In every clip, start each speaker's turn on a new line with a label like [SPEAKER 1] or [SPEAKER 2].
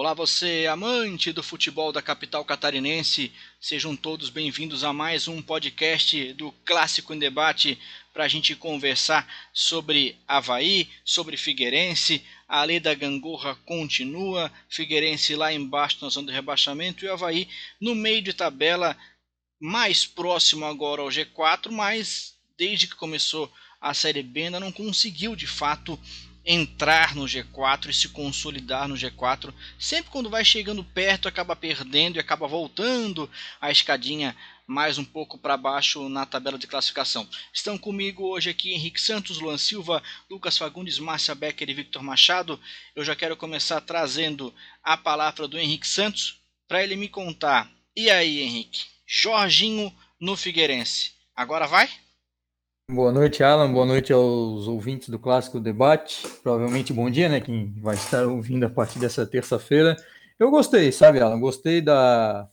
[SPEAKER 1] Olá, você amante do futebol da capital catarinense, sejam todos bem-vindos a mais um podcast do Clássico em Debate para a gente conversar sobre Havaí, sobre Figueirense. A lei da gangorra continua, Figueirense lá embaixo na zona de rebaixamento e o Havaí no meio de tabela, mais próximo agora ao G4, mas desde que começou a Série B ainda não conseguiu de fato entrar no G4 e se consolidar no G4. Sempre quando vai chegando perto, acaba perdendo e acaba voltando a escadinha mais um pouco para baixo na tabela de classificação. Estão comigo hoje aqui Henrique Santos, Luan Silva, Lucas Fagundes, Márcia Becker e Victor Machado. Eu já quero começar trazendo a palavra do Henrique Santos para ele me contar. E aí, Henrique? Jorginho no Figueirense. Agora vai?
[SPEAKER 2] Boa noite, Alan. Boa noite aos ouvintes do Clássico Debate. Provavelmente bom dia, né? Quem vai estar ouvindo a partir dessa terça-feira. Eu gostei, sabe, Alan? Gostei da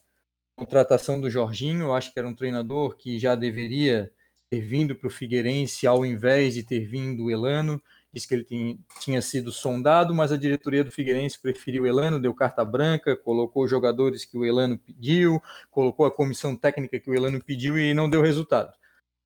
[SPEAKER 2] contratação do Jorginho. Acho que era um treinador que já deveria ter vindo para o Figueirense ao invés de ter vindo o Elano. Diz que ele tinha sido sondado, mas a diretoria do Figueirense preferiu o Elano, deu carta branca, colocou os jogadores que o Elano pediu, colocou a comissão técnica que o Elano pediu e não deu resultado.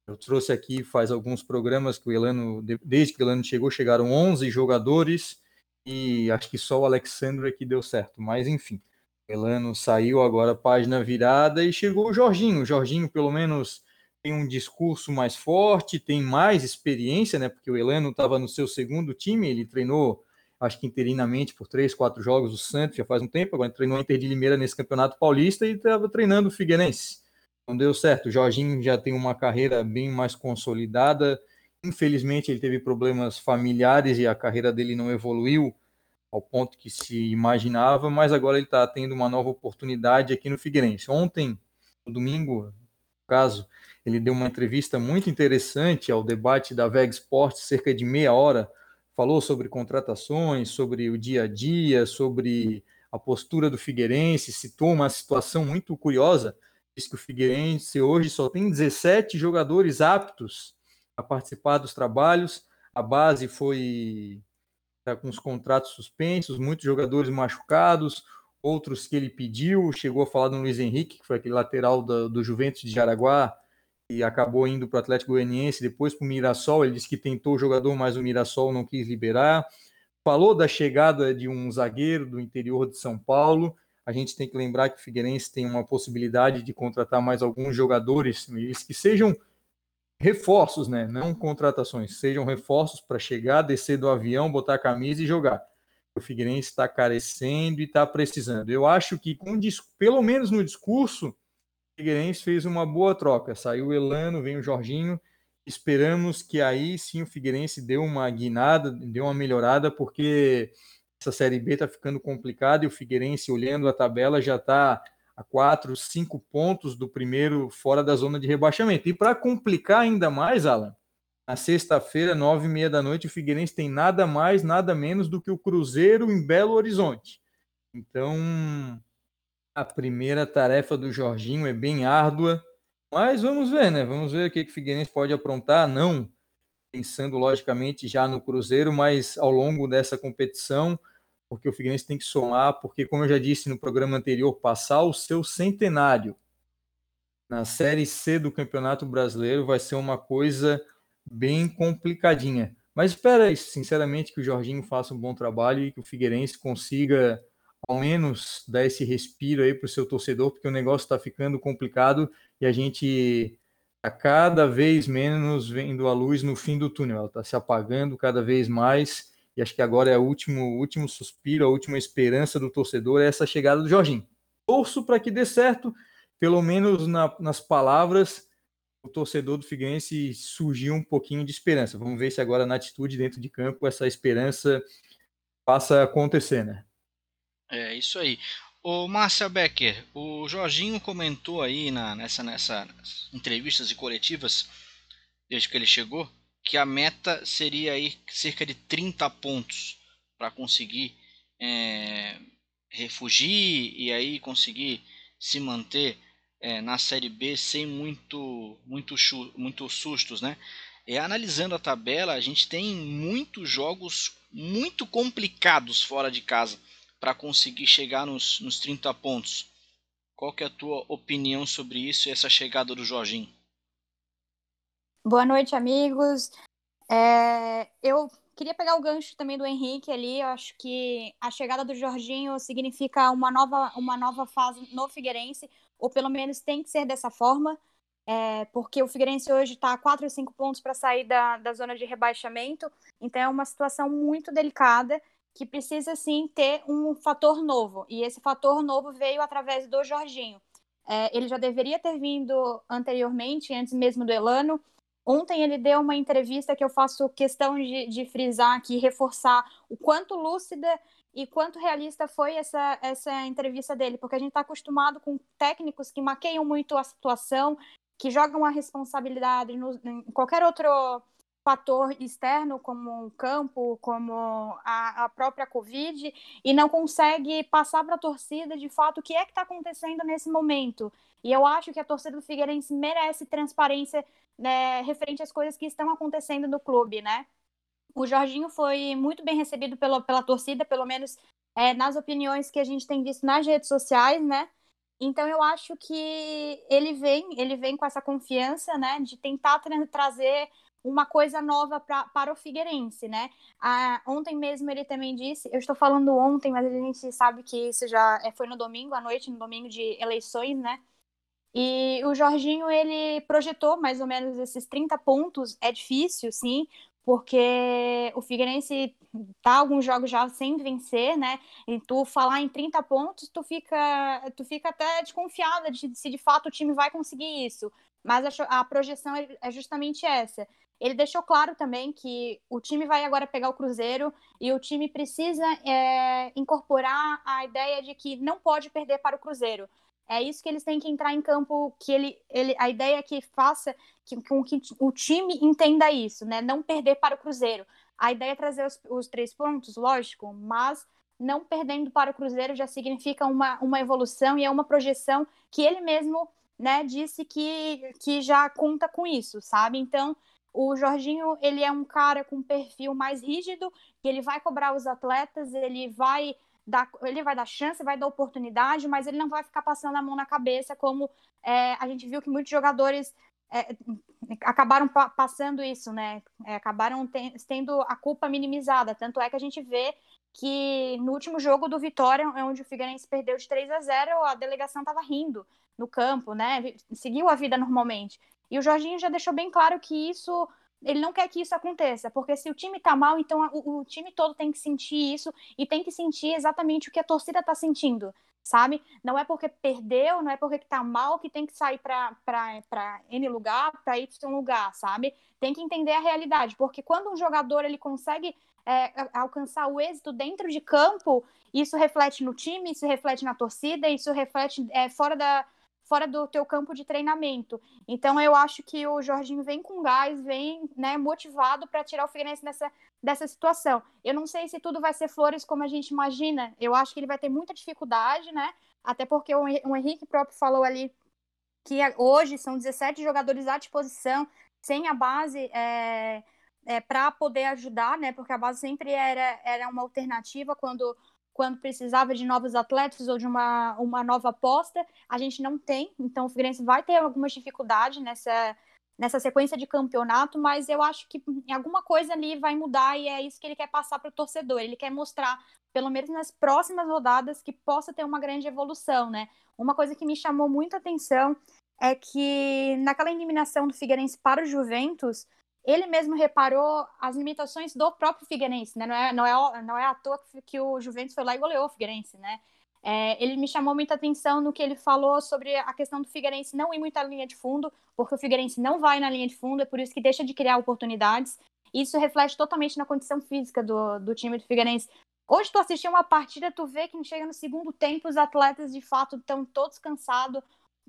[SPEAKER 2] Eu trouxe aqui faz alguns programas que o Elano, desde que o Elano chegou, chegaram 11 jogadores e acho que só o Alexandre é que deu certo. Mas enfim, o Elano saiu agora página virada e chegou o Jorginho. O Jorginho, pelo menos, tem um discurso mais forte, tem mais experiência, né? Porque o Elano estava no seu segundo time, ele treinou, acho que interinamente por três, quatro jogos o Santos já faz um tempo, agora treinou a Inter de Limeira nesse Campeonato Paulista e estava treinando o Figueirense não deu certo. O Jorginho já tem uma carreira bem mais consolidada. Infelizmente, ele teve problemas familiares e a carreira dele não evoluiu ao ponto que se imaginava, mas agora ele está tendo uma nova oportunidade aqui no Figueirense. Ontem, no domingo, no caso, ele deu uma entrevista muito interessante ao debate da VEG Sports, cerca de meia hora, falou sobre contratações, sobre o dia a dia, sobre a postura do Figueirense, citou uma situação muito curiosa que o Figueirense hoje só tem 17 jogadores aptos a participar dos trabalhos. A base foi tá com os contratos suspensos, muitos jogadores machucados, outros que ele pediu. Chegou a falar do Luiz Henrique, que foi aquele lateral do, do Juventus de Jaraguá, e acabou indo para o Atlético Goianiense, depois para o Mirassol. Ele disse que tentou o jogador, mas o Mirassol não quis liberar. Falou da chegada de um zagueiro do interior de São Paulo a gente tem que lembrar que o Figueirense tem uma possibilidade de contratar mais alguns jogadores que sejam reforços, né? Não contratações, sejam reforços para chegar, descer do avião, botar a camisa e jogar. O Figueirense está carecendo e está precisando. Eu acho que, com, pelo menos no discurso, o Figueirense fez uma boa troca. Saiu o Elano, vem o Jorginho. Esperamos que aí sim o Figueirense deu uma guinada, deu uma melhorada, porque essa Série B está ficando complicada e o Figueirense, olhando a tabela, já está a quatro, cinco pontos do primeiro fora da zona de rebaixamento. E para complicar ainda mais, Alan, na sexta-feira, nove e meia da noite, o Figueirense tem nada mais, nada menos do que o Cruzeiro em Belo Horizonte. Então, a primeira tarefa do Jorginho é bem árdua, mas vamos ver, né? Vamos ver o que o Figueirense pode aprontar. Não pensando logicamente já no Cruzeiro, mas ao longo dessa competição, porque o Figueirense tem que somar, porque como eu já disse no programa anterior, passar o seu centenário na Série C do Campeonato Brasileiro vai ser uma coisa bem complicadinha. Mas espera sinceramente, que o Jorginho faça um bom trabalho e que o Figueirense consiga ao menos dar esse respiro aí para o seu torcedor, porque o negócio está ficando complicado e a gente a cada vez menos vendo a luz no fim do túnel, ela está se apagando cada vez mais, e acho que agora é o último, último suspiro, a última esperança do torcedor, é essa chegada do Jorginho. Torço para que dê certo, pelo menos na, nas palavras, o torcedor do Figueirense surgiu um pouquinho de esperança. Vamos ver se agora na atitude dentro de campo essa esperança passa a acontecer, né?
[SPEAKER 1] É isso aí. O Márcia Becker, o Jorginho comentou aí na, nessa, nessa entrevistas e coletivas, desde que ele chegou, que a meta seria aí cerca de 30 pontos para conseguir é, refugir e aí conseguir se manter é, na Série B sem muito, muito, muito sustos, né? Analisando a tabela, a gente tem muitos jogos muito complicados fora de casa para conseguir chegar nos, nos 30 pontos. Qual que é a tua opinião sobre isso e essa chegada do Jorginho?
[SPEAKER 3] Boa noite, amigos. É, eu queria pegar o gancho também do Henrique ali. Eu acho que a chegada do Jorginho significa uma nova, uma nova fase no Figueirense, ou pelo menos tem que ser dessa forma, é, porque o Figueirense hoje está a 4 ou 5 pontos para sair da, da zona de rebaixamento, então é uma situação muito delicada que precisa sim ter um fator novo. E esse fator novo veio através do Jorginho. É, ele já deveria ter vindo anteriormente, antes mesmo do Elano. Ontem ele deu uma entrevista que eu faço questão de, de frisar aqui, reforçar o quanto lúcida e quanto realista foi essa, essa entrevista dele, porque a gente está acostumado com técnicos que maqueiam muito a situação, que jogam a responsabilidade no, em qualquer outro fator externo, como o campo, como a, a própria Covid, e não consegue passar para a torcida de fato o que é que está acontecendo nesse momento. E eu acho que a torcida do Figueirense merece transparência né, referente às coisas que estão acontecendo no clube, né? O Jorginho foi muito bem recebido pela, pela torcida, pelo menos é, nas opiniões que a gente tem visto nas redes sociais, né? Então eu acho que ele vem, ele vem com essa confiança, né, de tentar tra trazer uma coisa nova pra, para o Figueirense, né? Ah, ontem mesmo ele também disse, eu estou falando ontem, mas a gente sabe que isso já é, foi no domingo à noite, no domingo de eleições, né? E o Jorginho, ele projetou mais ou menos esses 30 pontos, é difícil, sim, porque o Figueirense tá alguns jogos já sem vencer, né? E tu falar em 30 pontos, tu fica, tu fica até desconfiada de se de fato o time vai conseguir isso. Mas a, a projeção é, é justamente essa. Ele deixou claro também que o time vai agora pegar o Cruzeiro e o time precisa é, incorporar a ideia de que não pode perder para o Cruzeiro. É isso que eles têm que entrar em campo, que ele, ele a ideia é que faça que, com que o time entenda isso, né? Não perder para o Cruzeiro. A ideia é trazer os, os três pontos, lógico, mas não perdendo para o Cruzeiro já significa uma, uma evolução e é uma projeção que ele mesmo né, disse que, que já conta com isso, sabe? Então, o Jorginho, ele é um cara com um perfil mais rígido, que ele vai cobrar os atletas, ele vai dar, ele vai dar chance, vai dar oportunidade, mas ele não vai ficar passando a mão na cabeça, como é, a gente viu que muitos jogadores é, acabaram pa passando isso, né? É, acabaram tendo a culpa minimizada. Tanto é que a gente vê que no último jogo do Vitória, onde o Figueirense perdeu de 3 a 0, a delegação estava rindo no campo, né? Seguiu a vida normalmente. E o Jorginho já deixou bem claro que isso ele não quer que isso aconteça, porque se o time tá mal, então o, o time todo tem que sentir isso e tem que sentir exatamente o que a torcida tá sentindo, sabe? Não é porque perdeu, não é porque tá mal que tem que sair para N lugar, para Y lugar, sabe? Tem que entender a realidade, porque quando um jogador ele consegue é, alcançar o êxito dentro de campo, isso reflete no time, isso reflete na torcida, isso reflete é, fora da, fora do teu campo de treinamento. Então eu acho que o Jorginho vem com gás, vem né, motivado para tirar o Figueirense dessa, dessa situação. Eu não sei se tudo vai ser flores como a gente imagina. Eu acho que ele vai ter muita dificuldade, né? Até porque o, o Henrique próprio falou ali que hoje são 17 jogadores à disposição, sem a base é, é, para poder ajudar, né? Porque a base sempre era, era uma alternativa quando quando precisava de novos atletas ou de uma, uma nova aposta, a gente não tem. Então o Figueirense vai ter algumas dificuldades nessa, nessa sequência de campeonato, mas eu acho que alguma coisa ali vai mudar e é isso que ele quer passar para o torcedor. Ele quer mostrar, pelo menos nas próximas rodadas, que possa ter uma grande evolução, né? Uma coisa que me chamou muita atenção é que naquela eliminação do Figueirense para o Juventus, ele mesmo reparou as limitações do próprio Figueirense, né? Não é, não é, não é à toa que o Juventus foi lá e goleou o Figueirense, né? É, ele me chamou muita atenção no que ele falou sobre a questão do Figueirense não ir muito à linha de fundo, porque o Figueirense não vai na linha de fundo, é por isso que deixa de criar oportunidades. Isso reflete totalmente na condição física do, do time do Figueirense. Hoje tu assistiu uma partida, tu vê que chega no segundo tempo, os atletas de fato estão todos cansados,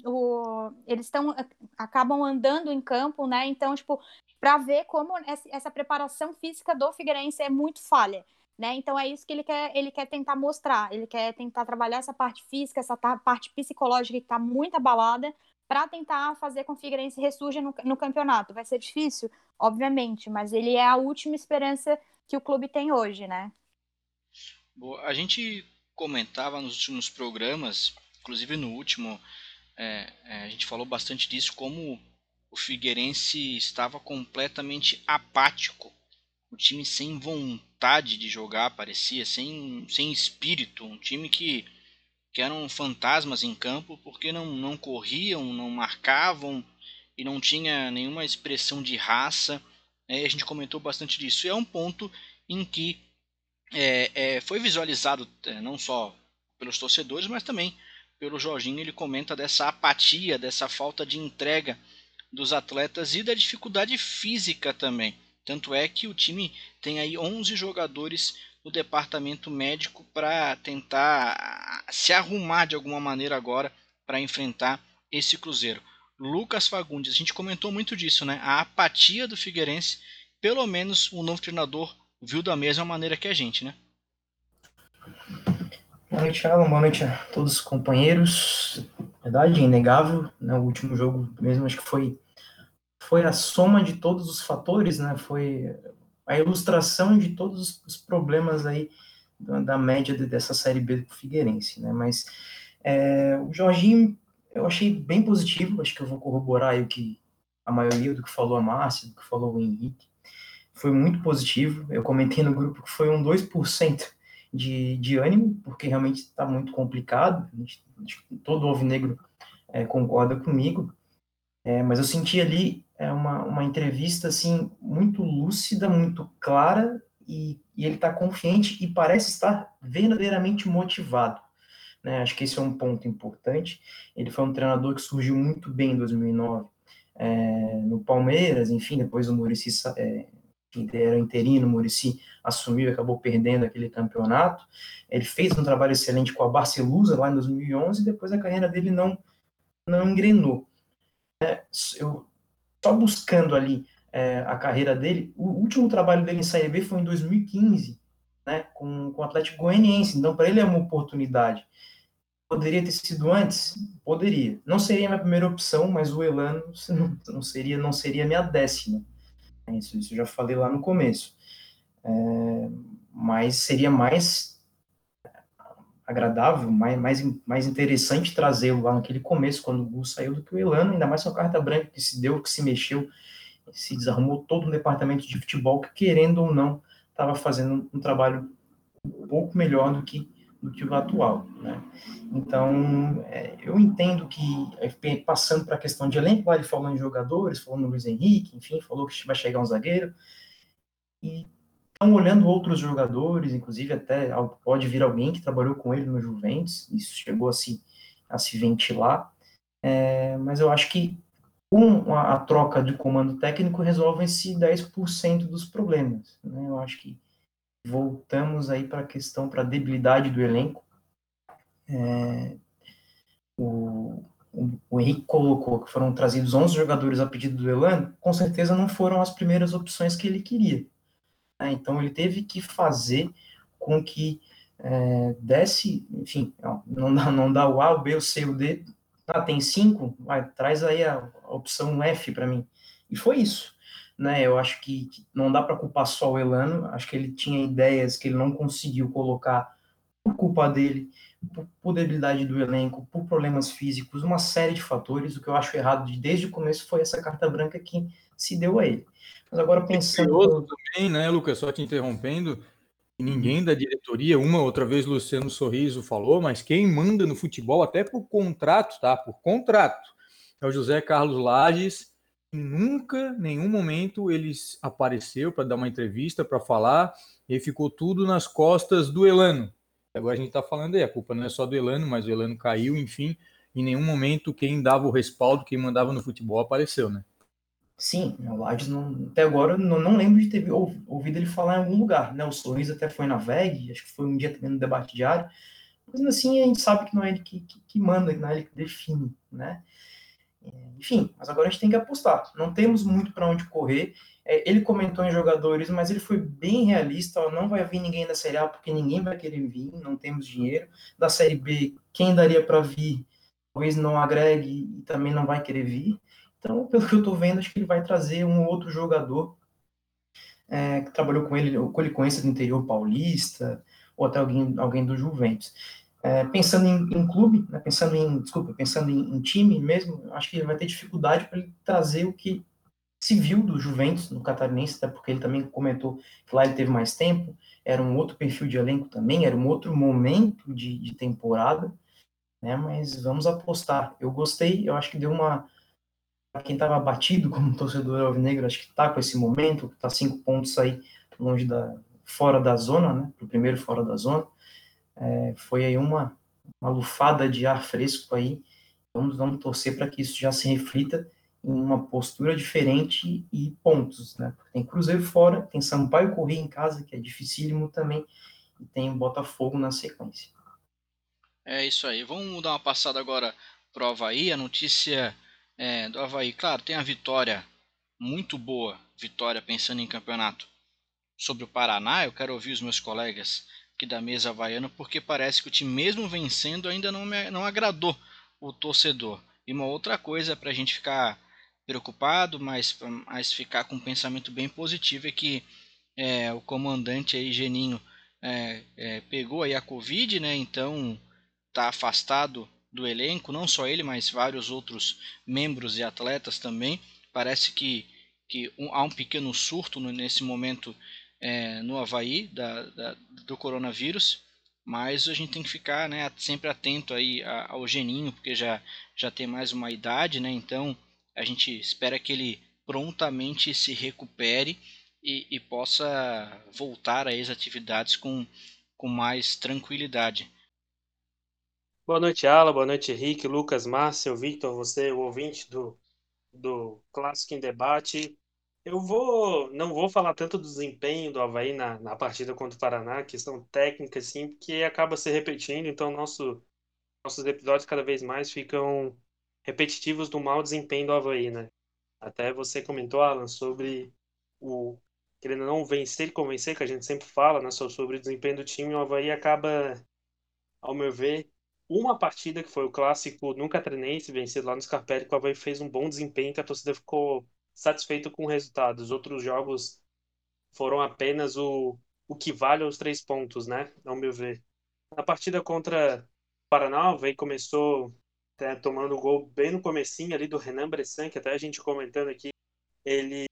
[SPEAKER 3] o, eles estão acabam andando em campo, né? Então, tipo, para ver como essa preparação física do Figueirense é muito falha. Né? Então é isso que ele quer, ele quer tentar mostrar, ele quer tentar trabalhar essa parte física, essa parte psicológica que está muito abalada, para tentar fazer com que o Figueirense ressurja no, no, campeonato. Vai ser difícil, obviamente, mas ele é a última esperança que o clube tem hoje, né?
[SPEAKER 1] Boa. A gente comentava nos últimos programas, inclusive no último, é, é, a gente falou bastante disso, como o Figueirense estava completamente apático. O time sem vontade de jogar, parecia, sem, sem espírito. Um time que, que eram fantasmas em campo porque não, não corriam, não marcavam e não tinha nenhuma expressão de raça. É, a gente comentou bastante disso. E é um ponto em que é, é, foi visualizado é, não só pelos torcedores, mas também pelo Jorginho. Ele comenta dessa apatia, dessa falta de entrega dos atletas e da dificuldade física também. Tanto é que o time tem aí 11 jogadores no departamento médico para tentar se arrumar de alguma maneira agora para enfrentar esse Cruzeiro. Lucas Fagundes, a gente comentou muito disso, né? A apatia do Figueirense, pelo menos o novo treinador viu da mesma maneira que a gente, né?
[SPEAKER 4] Boa noite, Alan. Boa noite a todos os companheiros. Verdade, é inegável. Né? O último jogo mesmo, acho que foi, foi a soma de todos os fatores, né? Foi a ilustração de todos os problemas aí da, média dessa Série B do Figueirense, né? Mas é, o Jorginho, eu achei bem positivo. Acho que eu vou corroborar aí o que a maioria do que falou a Márcia, do que falou o Henrique foi muito positivo. Eu comentei no grupo que foi um 2% de, de ânimo, porque realmente está muito complicado. Gente, todo alvinegro é, concorda comigo. É, mas eu senti ali é, uma, uma entrevista assim muito lúcida, muito clara, e, e ele está confiante e parece estar verdadeiramente motivado. Né? Acho que esse é um ponto importante. Ele foi um treinador que surgiu muito bem em 2009 é, no Palmeiras, enfim, depois o Muricy é, era interino, Murici assumiu e acabou perdendo aquele campeonato. Ele fez um trabalho excelente com a Barcelusa lá em 2011 e depois a carreira dele não, não engrenou. É, eu, só buscando ali é, a carreira dele, o último trabalho dele em Série B foi em 2015, né, com, com o Atlético Goianiense, então para ele é uma oportunidade. Poderia ter sido antes? Poderia. Não seria a minha primeira opção, mas o Elano não, não seria não seria minha décima. Isso, isso eu já falei lá no começo. É, mas seria mais agradável, mais, mais, mais interessante trazê-lo lá naquele começo, quando o Gus saiu, do que o Elano, ainda mais com a carta branca que se deu, que se mexeu, se desarrumou todo um departamento de futebol que, querendo ou não, estava fazendo um trabalho um pouco melhor do que do que o atual, né? Então, é, eu entendo que, passando para a questão de elenco, ele falou em jogadores, falou no Luiz Henrique, enfim, falou que vai chegar um zagueiro, e estão olhando outros jogadores, inclusive até pode vir alguém que trabalhou com ele no Juventus, isso chegou a se, a se ventilar, é, mas eu acho que com a, a troca de comando técnico resolvem-se 10% dos problemas, né? Eu acho que voltamos aí para a questão, para a debilidade do elenco. É, o, o, Henrique colocou que foram trazidos 11 jogadores a pedido do Elano, com certeza não foram as primeiras opções que ele queria. Né? Então ele teve que fazer com que é, desse, enfim, não dá, não dá o A, o B, o C, o D, ah, tem cinco, vai, traz aí a, a opção F para mim. E foi isso né? Eu acho que, que não dá para culpar só o Elano, acho que ele tinha ideias que ele não conseguiu colocar por culpa dele, por, por debilidade do elenco, por problemas físicos, uma série de fatores. O que eu acho errado de, desde o começo foi essa carta branca que se deu a ele. Mas agora pensando.
[SPEAKER 2] também, né, Lucas? Só te interrompendo. Ninguém da diretoria, uma outra vez Luciano Sorriso falou, mas quem manda no futebol, até por contrato, tá? Por contrato, é o José Carlos Lages, nunca, nenhum momento, eles apareceu para dar uma entrevista, para falar, e ficou tudo nas costas do Elano. Agora a gente está falando aí, a culpa não é só do Elano, mas o Elano caiu, enfim, em nenhum momento quem dava o respaldo, quem mandava no futebol apareceu, né?
[SPEAKER 4] Sim, o Lages não, até agora não, não lembro de ter ouvido ele falar em algum lugar, né? O Sorriso até foi na VEG, acho que foi um dia também no debate diário, mas assim a gente sabe que não é ele que, que, que manda, que não é ele que define, né? Enfim, mas agora a gente tem que apostar. Não temos muito para onde correr. É, ele comentou em jogadores, mas ele foi bem realista. Ó, não vai vir ninguém da Série A porque ninguém vai querer vir, não temos dinheiro. Da Série B, quem daria para vir, talvez não agregue e também não vai querer vir. Então, pelo que eu estou vendo, acho que ele vai trazer um outro jogador é, que trabalhou com ele, com ele conhece do interior paulista, ou até alguém, alguém do Juventus. É, pensando em, em clube, né, pensando em, desculpa, pensando em, em time mesmo, acho que ele vai ter dificuldade para trazer o que se viu do Juventus no Catarinense, até porque ele também comentou que lá ele teve mais tempo, era um outro perfil de elenco também, era um outro momento de, de temporada, né? Mas vamos apostar. Eu gostei, eu acho que deu uma. Quem estava batido como torcedor alvinegro, acho que está com esse momento, está cinco pontos aí longe da. fora da zona, né? O primeiro fora da zona. É, foi aí uma, uma lufada de ar fresco aí. Vamos, vamos torcer para que isso já se reflita em uma postura diferente e pontos, né? Tem Cruzeiro fora, tem Sampaio Corrêa em casa, que é dificílimo também, e tem Botafogo na sequência.
[SPEAKER 1] É isso aí. Vamos dar uma passada agora para o Havaí. A notícia é, do Havaí, claro, tem a vitória muito boa, vitória pensando em campeonato sobre o Paraná. Eu quero ouvir os meus colegas da mesa havaiana, porque parece que o time, mesmo vencendo, ainda não, me, não agradou o torcedor. E uma outra coisa para a gente ficar preocupado, mas, mas ficar com um pensamento bem positivo é que é, o comandante aí, Geninho, é, é, pegou aí a Covid, né? Então está afastado do elenco, não só ele, mas vários outros membros e atletas também. Parece que, que um, há um pequeno surto nesse momento é, no Havaí da, da, do coronavírus, mas a gente tem que ficar né, sempre atento aí ao Geninho, porque já, já tem mais uma idade, né? Então a gente espera que ele prontamente se recupere e, e possa voltar às atividades com, com mais tranquilidade.
[SPEAKER 5] Boa noite, Ala. Boa noite, Henrique, Lucas, Márcio, Victor, você, o ouvinte do, do Clássico em Debate. Eu vou, não vou falar tanto do desempenho do Havaí na, na partida contra o Paraná, questão técnica, assim, porque acaba se repetindo, então nosso, nossos episódios cada vez mais ficam repetitivos do mau desempenho do Havaí, né? Até você comentou, Alan, sobre o querendo não vencer e convencer, que a gente sempre fala, né, sobre o desempenho do time, o Havaí acaba, ao meu ver, uma partida que foi o clássico no Catarinense, vencido lá no Scarpelli, que o Havaí fez um bom desempenho, que a torcida ficou satisfeita com o resultado. Os outros jogos foram apenas o, o que vale aos três pontos, né, ao meu ver. Na partida contra o Paraná, o começou tá tomando o gol bem no comecinho ali do Renan Bressan, que até a gente comentando aqui, ele,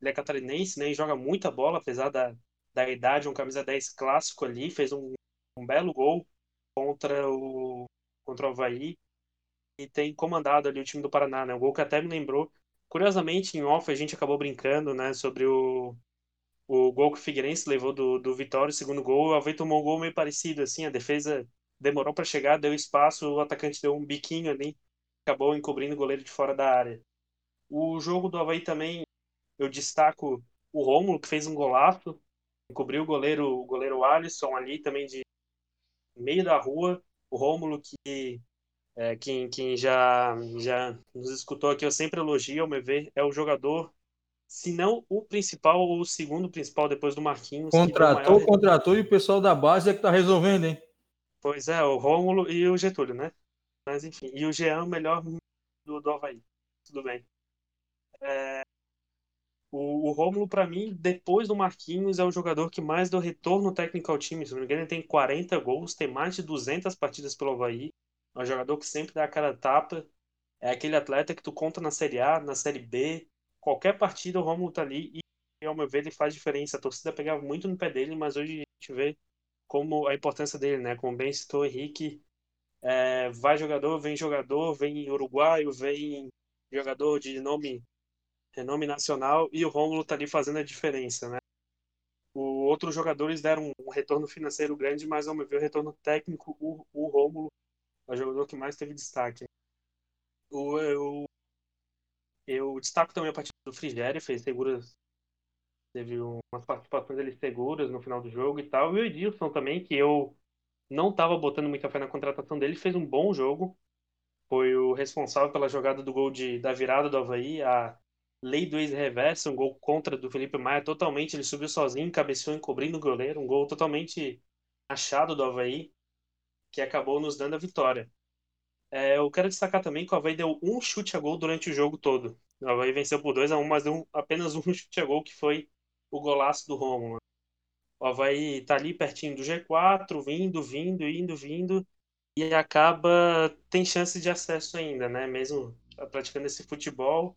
[SPEAKER 5] ele é catarinense, né, e joga muita bola, apesar da, da idade, um camisa 10 clássico ali, fez um, um belo gol contra o, contra o Havaí, e tem comandado ali o time do Paraná, né, um gol que até me lembrou, curiosamente, em off a gente acabou brincando, né, sobre o, o gol que o Figueirense levou do, do Vitória, o segundo gol, o Havaí tomou um gol meio parecido, assim, a defesa demorou para chegar, deu espaço, o atacante deu um biquinho ali, acabou encobrindo o goleiro de fora da área. O jogo do Havaí também, eu destaco o Rômulo, que fez um golaço, encobriu o goleiro, o goleiro Alisson ali também de meio da rua. O Rômulo, que é, quem, quem já, já nos escutou aqui, eu sempre elogio, ao meu ver, é o jogador, se não o principal ou o segundo principal depois do Marquinhos.
[SPEAKER 2] Contratou, maior... contratou e o pessoal da base é que tá resolvendo, hein?
[SPEAKER 5] Pois é, o Rômulo e o Getúlio, né? Mas enfim, e o Jean, o melhor do, do Havaí. Tudo bem. É... O, o Rômulo, para mim, depois do Marquinhos, é o jogador que mais deu retorno técnico ao time. Se não me engano, ele tem 40 gols, tem mais de 200 partidas pelo Havaí. É um jogador que sempre dá a cara tapa. É aquele atleta que tu conta na Série A, na Série B. Qualquer partida o Rômulo tá ali e, ao meu ver, ele faz diferença. A torcida pegava muito no pé dele, mas hoje a gente vê como a importância dele, né? Como bem citou o Henrique, é, vai jogador, vem jogador, vem uruguaio, vem jogador de nome, renome nacional e o Rômulo tá ali fazendo a diferença, né? O outros jogadores deram um retorno financeiro grande, mas ao meu ver o retorno técnico, o, o Rômulo é o jogador que mais teve destaque. O, eu, eu destaco também a partida do Frigério, fez seguras teve umas participações dele seguras no final do jogo e tal. E o Edilson também, que eu não estava botando muita fé na contratação dele, fez um bom jogo. Foi o responsável pela jogada do gol de, da virada do Havaí, a lei do ex-reverso, um gol contra do Felipe Maia, totalmente. Ele subiu sozinho, cabeceou encobrindo o goleiro, um gol totalmente achado do Havaí, que acabou nos dando a vitória. É, eu quero destacar também que o Havaí deu um chute a gol durante o jogo todo. O Havaí venceu por 2 a 1 um, mas deu apenas um chute a gol, que foi o golaço do Romulo. O Havaí tá ali pertinho do G4, vindo, vindo, indo, vindo, e acaba tem chance de acesso ainda, né? Mesmo praticando esse futebol,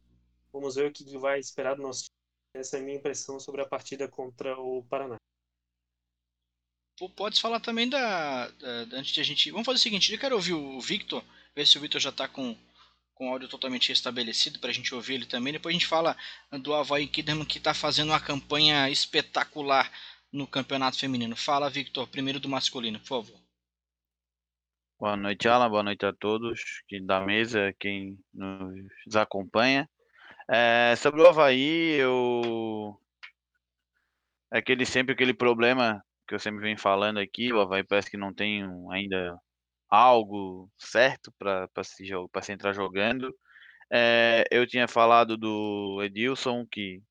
[SPEAKER 5] vamos ver o que vai esperar do nosso time. Essa é a minha impressão sobre a partida contra o Paraná.
[SPEAKER 1] Pode falar também da, da, Antes de a gente. Vamos fazer o seguinte: eu quero ouvir o Victor, ver se o Victor já está com, com o áudio totalmente estabelecido para a gente ouvir ele também. Depois a gente fala do Havaí Kidderman que está fazendo uma campanha espetacular no campeonato feminino. Fala, Victor, primeiro do masculino, por favor.
[SPEAKER 6] Boa noite, Alan. Boa noite a todos que da mesa, quem nos acompanha. É, sobre o Havaí, eu. É aquele sempre aquele problema que eu sempre venho falando aqui, o Havaí parece que não tem ainda algo certo para se, se entrar jogando. É, eu tinha falado do Edilson, que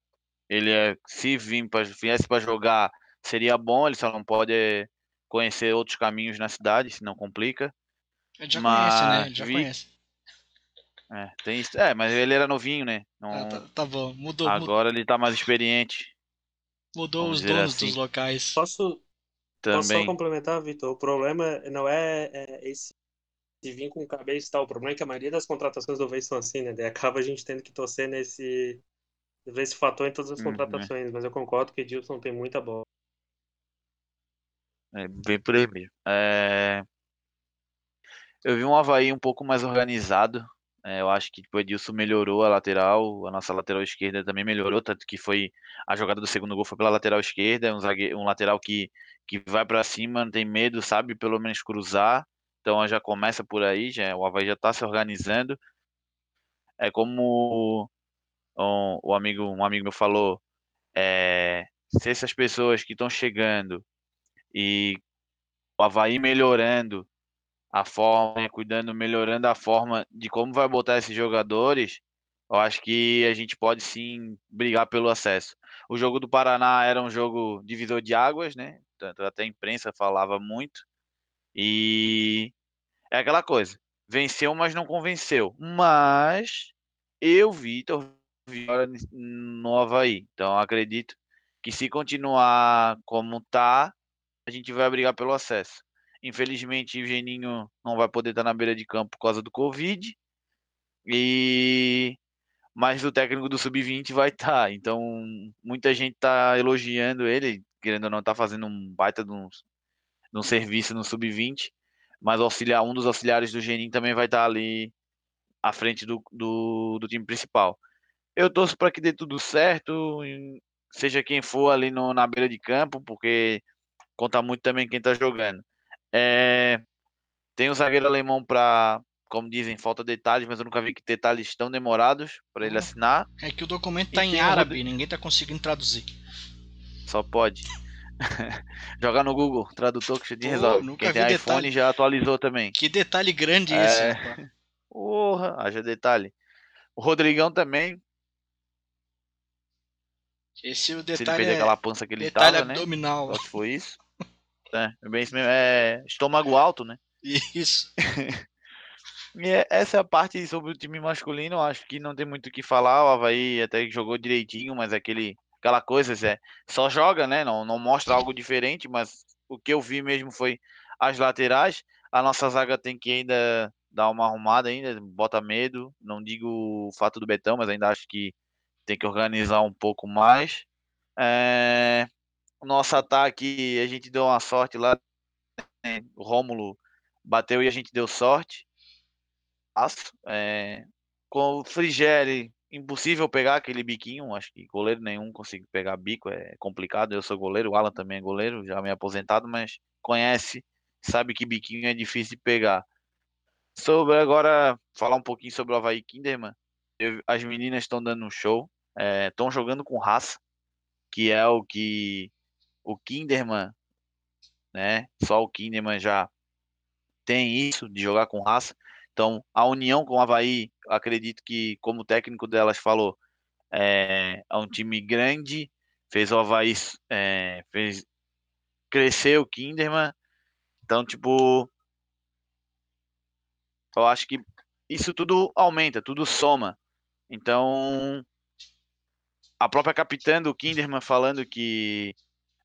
[SPEAKER 6] ele é, se vir pra, viesse para jogar seria bom, ele só não pode é, conhecer outros caminhos na cidade, se não complica.
[SPEAKER 1] Ele já mas, conhece, né? Ele já vi... conhece.
[SPEAKER 6] É, tem isso. É, mas ele era novinho, né?
[SPEAKER 1] Não... Ah, tá, tá, bom, mudou.
[SPEAKER 6] Agora mudou. ele tá mais experiente.
[SPEAKER 1] Mudou os donos assim. dos locais.
[SPEAKER 5] Posso, também. Posso só complementar, Vitor? O problema não é, é esse de vir com cabeça e tal. O problema é que a maioria das contratações do Vez são assim, né? Daí acaba a gente tendo que torcer nesse. ver esse fator em todas as uhum. contratações. Mas eu concordo que Edilson tem muita bola.
[SPEAKER 6] É bem por aí mesmo. É... Eu vi um Havaí um pouco mais organizado. É, eu acho que tipo, o Edilson melhorou a lateral, a nossa lateral esquerda também melhorou, tanto que foi a jogada do segundo gol foi pela lateral esquerda, um, zagueiro, um lateral que, que vai para cima, não tem medo, sabe pelo menos cruzar. Então já começa por aí, já, o Havaí já está se organizando. É como um, o amigo, um amigo meu falou, é, se essas pessoas que estão chegando e o Havaí melhorando a forma, cuidando, melhorando a forma de como vai botar esses jogadores, eu acho que a gente pode sim brigar pelo acesso. O jogo do Paraná era um jogo divisor de águas, né? Tanto até a imprensa falava muito. E é aquela coisa, venceu, mas não convenceu. Mas eu, vi no Havaí. Então acredito que se continuar como tá, a gente vai brigar pelo acesso. Infelizmente, o Geninho não vai poder estar na beira de campo por causa do Covid. E mas o técnico do sub-20 vai estar. Então, muita gente está elogiando ele, querendo ou não, tá fazendo um baita de um, de um serviço no sub-20. Mas auxiliar, um dos auxiliares do Geninho também vai estar ali à frente do, do, do time principal. Eu torço para que dê tudo certo, seja quem for ali no, na beira de campo, porque conta muito também quem está jogando. É, tem o zagueiro alemão para, como dizem, falta detalhes, mas eu nunca vi que detalhes tão demorados para ele assinar.
[SPEAKER 1] É que o documento está em árabe, ninguém está conseguindo traduzir.
[SPEAKER 6] Só pode. Jogar no Google, tradutor que te resolve. Nunca Quem tem detalhe. iPhone já atualizou também.
[SPEAKER 1] Que detalhe grande é... esse.
[SPEAKER 6] Porra, haja detalhe. O Rodrigão também.
[SPEAKER 1] Esse o detalhe. Se
[SPEAKER 6] ele
[SPEAKER 1] é...
[SPEAKER 6] aquela pança que ele detalhe tava,
[SPEAKER 1] abdominal.
[SPEAKER 6] né? Só foi isso. É, é, bem isso mesmo. É estômago alto, né?
[SPEAKER 1] Isso.
[SPEAKER 6] e é, essa é a parte sobre o time masculino. Acho que não tem muito o que falar. O Havaí até jogou direitinho, mas aquele, aquela coisa, é, só joga, né? Não, não mostra algo diferente, mas o que eu vi mesmo foi as laterais. A nossa zaga tem que ainda dar uma arrumada ainda, bota medo. Não digo o fato do Betão, mas ainda acho que tem que organizar um pouco mais. É, nosso ataque, a gente deu uma sorte lá. Né? O Rômulo bateu e a gente deu sorte. É, com o Frigeri, impossível pegar aquele biquinho. Acho que goleiro nenhum consegue pegar bico, é complicado. Eu sou goleiro, o Alan também é goleiro, já me aposentado, mas conhece, sabe que biquinho é difícil de pegar. Sobre agora, falar um pouquinho sobre o Havaí Kinderman. Eu, as meninas estão dando um show, estão é, jogando com raça, que é o que o Kinderman, né? Só o Kinderman já tem isso de jogar com raça. Então, a união com o Havaí, acredito que, como o técnico delas falou, é, é um time grande, fez o Havaí, é, fez crescer o Kinderman. Então, tipo, eu acho que isso tudo aumenta, tudo soma. Então, a própria capitã do Kinderman falando que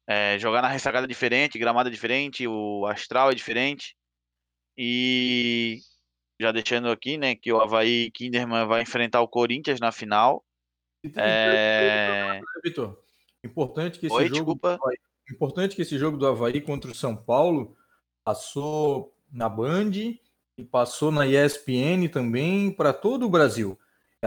[SPEAKER 6] é, jogar na ressacada diferente, gramada diferente, o astral é diferente. E já deixando aqui, né, que o Havaí Kinderman vai enfrentar o Corinthians na final.
[SPEAKER 2] É... Vitor, importante que esse Oi, jogo Havaí, importante que esse jogo do Havaí contra o São Paulo passou na Band e passou na ESPN também para todo o Brasil.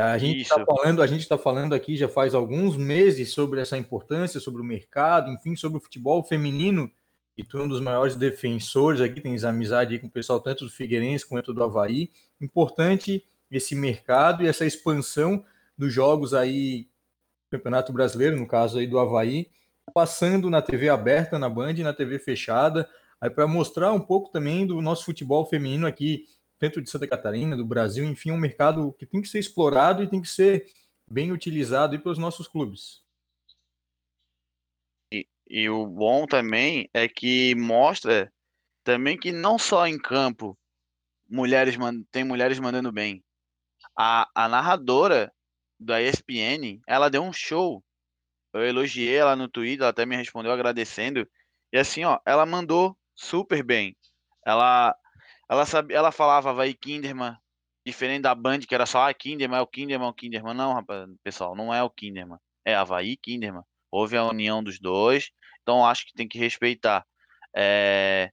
[SPEAKER 2] A gente está falando, a gente está falando aqui já faz alguns meses sobre essa importância, sobre o mercado, enfim, sobre o futebol feminino. E tu é um dos maiores defensores aqui, tens amizade com o pessoal tanto do Figueirense quanto do Havaí. Importante esse mercado e essa expansão dos jogos aí, Campeonato Brasileiro, no caso aí do Havaí, passando na TV aberta, na Band e na TV fechada, aí para mostrar um pouco também do nosso futebol feminino aqui dentro de Santa Catarina, do Brasil, enfim, é um mercado que tem que ser explorado e tem que ser bem utilizado pelos nossos clubes.
[SPEAKER 6] E, e o bom também é que mostra também que não só em campo mulheres tem mulheres mandando bem. A, a narradora da ESPN, ela deu um show. Eu elogiei ela no Twitter, ela até me respondeu agradecendo. E assim, ó, ela mandou super bem. Ela ela sabia, ela falava vai Kinderman, diferente da Band, que era só ah, Kinderman, é o Kinderman, é o Kinderman. Não, rapaz, pessoal, não é o Kinderman. É Havaí Kinderman. Houve a união dos dois, então acho que tem que respeitar. É...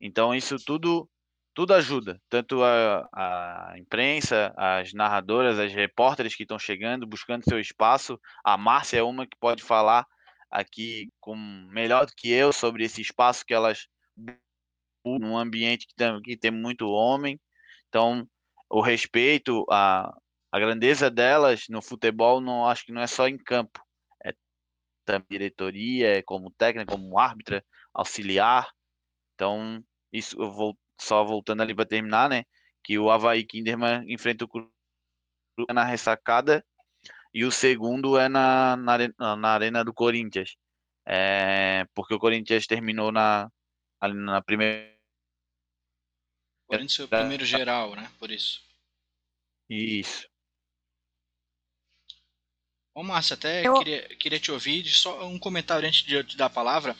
[SPEAKER 6] Então isso tudo tudo ajuda, tanto a, a imprensa, as narradoras, as repórteres que estão chegando, buscando seu espaço. A Márcia é uma que pode falar aqui com melhor do que eu sobre esse espaço que elas num ambiente que tem, que tem muito homem. Então, o respeito, a, a grandeza delas no futebol, não acho que não é só em campo. É também diretoria, é como técnica, como árbitra, auxiliar. Então, isso eu vou só voltando ali para terminar, né? Que o Havaí Kinderman enfrenta o Cruzeiro na ressacada e o segundo é na, na, na Arena do Corinthians. É, porque o Corinthians terminou na, na primeira
[SPEAKER 1] Corinthians foi o primeiro geral, né? Por isso.
[SPEAKER 6] Isso.
[SPEAKER 1] Ô, Márcia, até eu... queria, queria te ouvir, só um comentário antes de eu te dar a palavra.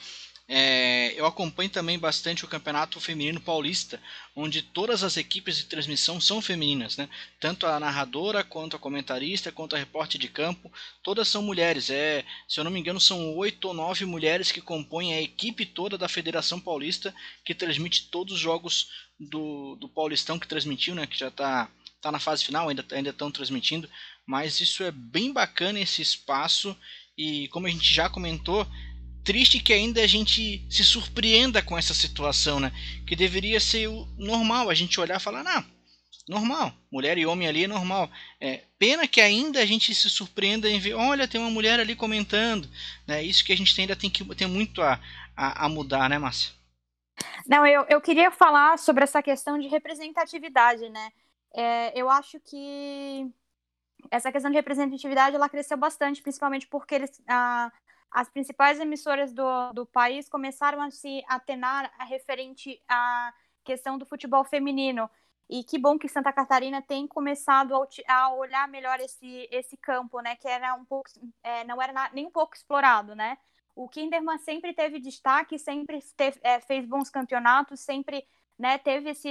[SPEAKER 1] É, eu acompanho também bastante o Campeonato Feminino Paulista, onde todas as equipes de transmissão são femininas, né? Tanto a narradora, quanto a comentarista, quanto a repórter de campo, todas são mulheres. É, se eu não me engano, são oito ou nove mulheres que compõem a equipe toda da Federação Paulista, que transmite todos os jogos do, do Paulistão que transmitiu, né? Que já está tá na fase final, ainda ainda estão transmitindo, mas isso é bem bacana esse espaço e como a gente já comentou, triste que ainda a gente se surpreenda com essa situação, né? Que deveria ser o normal, a gente olhar e falar, não, normal, mulher e homem ali é normal. É, pena que ainda a gente se surpreenda em ver, olha, tem uma mulher ali comentando, né? Isso que a gente ainda tem que tem muito a, a, a mudar, né, Márcia?
[SPEAKER 3] Não, eu, eu queria falar sobre essa questão de representatividade, né? É, eu acho que essa questão de representatividade ela cresceu bastante, principalmente porque eles, a, as principais emissoras do, do país começaram a se atenar a referente à questão do futebol feminino. E que bom que Santa Catarina tem começado a, a olhar melhor esse, esse campo, né? Que era um pouco, é, não era nem um pouco explorado, né? O Kinderman sempre teve destaque, sempre teve, é, fez bons campeonatos, sempre né, teve, esse,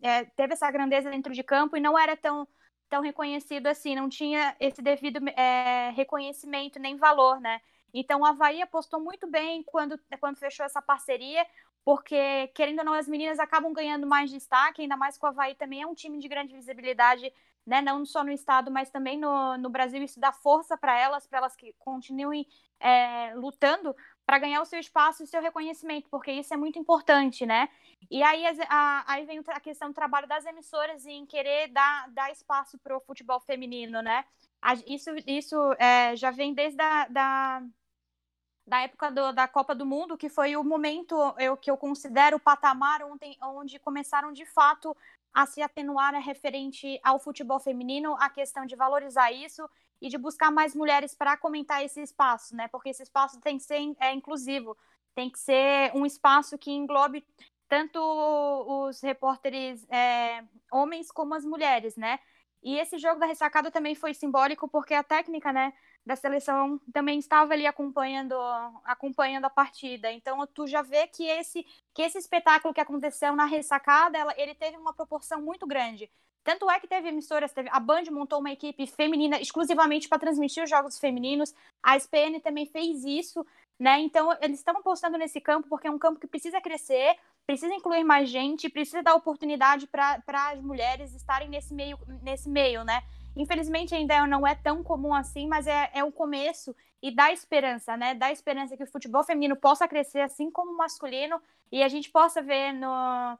[SPEAKER 3] é, teve essa grandeza dentro de campo e não era tão, tão reconhecido assim, não tinha esse devido é, reconhecimento nem valor, né? Então, o Havaí apostou muito bem quando, quando fechou essa parceria, porque, querendo ou não, as meninas acabam ganhando mais destaque, ainda mais que o Havaí também é um time de grande visibilidade, né? não só no estado, mas também no, no Brasil. Isso dá força para elas, para elas que continuem é, lutando para ganhar o seu espaço e o seu reconhecimento, porque isso é muito importante, né? E aí, a, aí vem a questão do trabalho das emissoras em querer dar, dar espaço para o futebol feminino, né? Isso, isso é, já vem desde a, da, da época do, da Copa do Mundo, que foi o momento eu, que eu considero o patamar ontem, onde começaram de fato a se atenuar referente ao futebol feminino, a questão de valorizar isso e de buscar mais mulheres para comentar esse espaço, né? Porque esse espaço tem que ser é, inclusivo, tem que ser um espaço que englobe tanto os repórteres é, homens como as mulheres, né? E esse jogo da ressacada também foi simbólico porque a técnica, né, da seleção também estava ali acompanhando, acompanhando a partida. Então tu já vê que esse, que esse espetáculo que aconteceu na ressacada, ela, ele teve uma proporção muito grande. Tanto é que teve emissoras, teve, a Band montou uma equipe feminina exclusivamente para transmitir os jogos femininos. A SPN também fez isso, né? Então eles estão apostando nesse campo porque é um campo que precisa crescer, precisa incluir mais gente, precisa dar oportunidade para as mulheres estarem nesse meio, nesse meio, né? Infelizmente ainda não é tão comum assim, mas é, é o começo e dá esperança, né? Dá esperança que o futebol feminino possa crescer assim como o masculino e a gente possa ver no,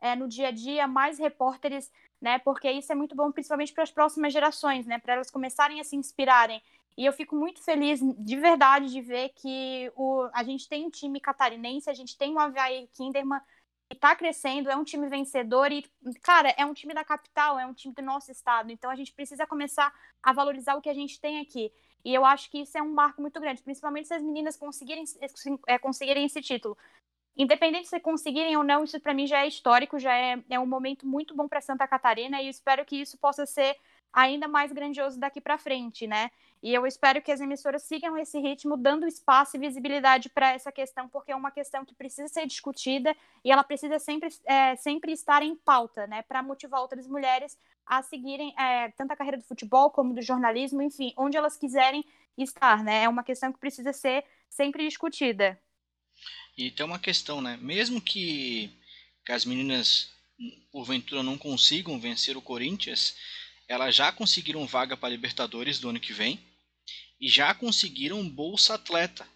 [SPEAKER 3] é, no dia a dia mais repórteres, né? Porque isso é muito bom, principalmente para as próximas gerações, né? Para elas começarem a se inspirarem. E eu fico muito feliz, de verdade, de ver que o, a gente tem um time catarinense, a gente tem o Havaí Kinderman está crescendo, é um time vencedor e, cara, é um time da capital, é um time do nosso estado. Então a gente precisa começar a valorizar o que a gente tem aqui. E eu acho que isso é um marco muito grande, principalmente se as meninas conseguirem, é, conseguirem esse título. Independente se conseguirem ou não, isso para mim já é histórico, já é, é um momento muito bom para Santa Catarina e espero que isso possa ser ainda mais grandioso daqui para frente, né? E eu espero que as emissoras sigam esse ritmo, dando espaço e visibilidade para essa questão, porque é uma questão que precisa ser discutida e ela precisa sempre, é, sempre estar em pauta, né? Para motivar outras mulheres a seguirem é, tanto a carreira do futebol como do jornalismo, enfim, onde elas quiserem estar, né? É uma questão que precisa ser sempre discutida.
[SPEAKER 1] E tem uma questão, né? Mesmo que, que as meninas porventura não consigam vencer o Corinthians, elas já conseguiram vaga para Libertadores do ano que vem e já conseguiram bolsa atleta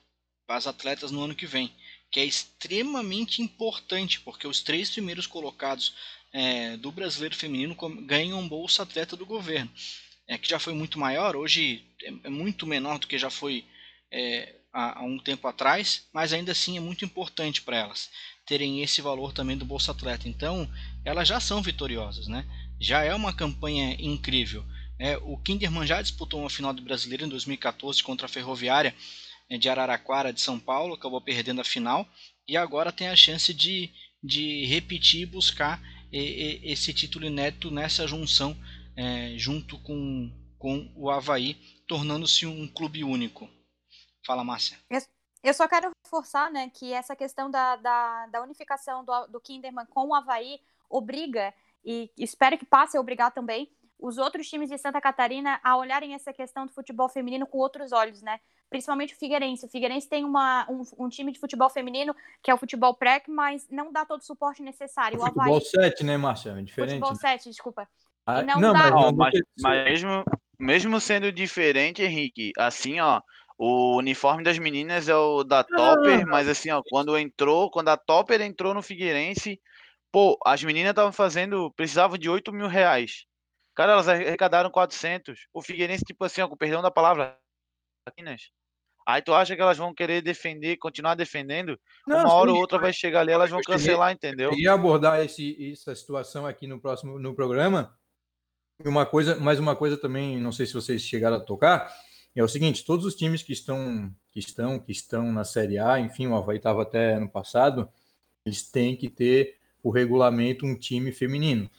[SPEAKER 1] para as atletas no ano que vem, que é extremamente importante, porque os três primeiros colocados é, do brasileiro feminino ganham bolsa atleta do governo, é, que já foi muito maior, hoje é, é muito menor do que já foi é, há, há, um tempo atrás, mas ainda assim é muito importante para elas terem esse valor também do bolsa atleta. Então, elas já são vitoriosas, né? Já é uma campanha incrível. É, o Kinderman já disputou uma final do Brasileiro em 2014 contra a Ferroviária é, de Araraquara de São Paulo, acabou perdendo a final e agora tem a chance de, de repetir e buscar esse título inédito nessa junção é, junto com, com o Havaí, tornando-se um clube único. Fala, Márcia.
[SPEAKER 3] Eu só quero reforçar né, que essa questão da, da, da unificação do, do Kinderman com o Havaí obriga e espero que passe a obrigar também os outros times de Santa Catarina a olharem essa questão do futebol feminino com outros olhos, né? Principalmente o Figueirense. O Figueirense tem uma, um, um time de futebol feminino, que é o futebol prec, mas não dá todo o suporte necessário.
[SPEAKER 2] O, o futebol Havaí... 7, né, Márcia? É diferente.
[SPEAKER 3] Futebol 7, desculpa.
[SPEAKER 6] Ah, não, não, dá... mas, mas, mas mesmo, mesmo sendo diferente, Henrique, assim, ó, o uniforme das meninas é o da Topper, ah. mas assim, ó, quando entrou, quando a Topper entrou no Figueirense, Pô, as meninas estavam fazendo, precisavam de 8 mil reais. Cara, elas arrecadaram 400. O Figueirense, tipo assim, ó, com perdão da palavra, Aí tu acha que elas vão querer defender, continuar defendendo? Não, uma hora ou outra vai chegar ali, elas vão cancelar, entendeu?
[SPEAKER 2] Eu abordar esse, essa situação aqui no próximo no programa. Uma coisa, mais uma coisa também, não sei se vocês chegaram a tocar, é o seguinte: todos os times que estão, que estão, que estão na Série A, enfim, o Havaí estava até ano passado, eles têm que ter o regulamento um time feminino.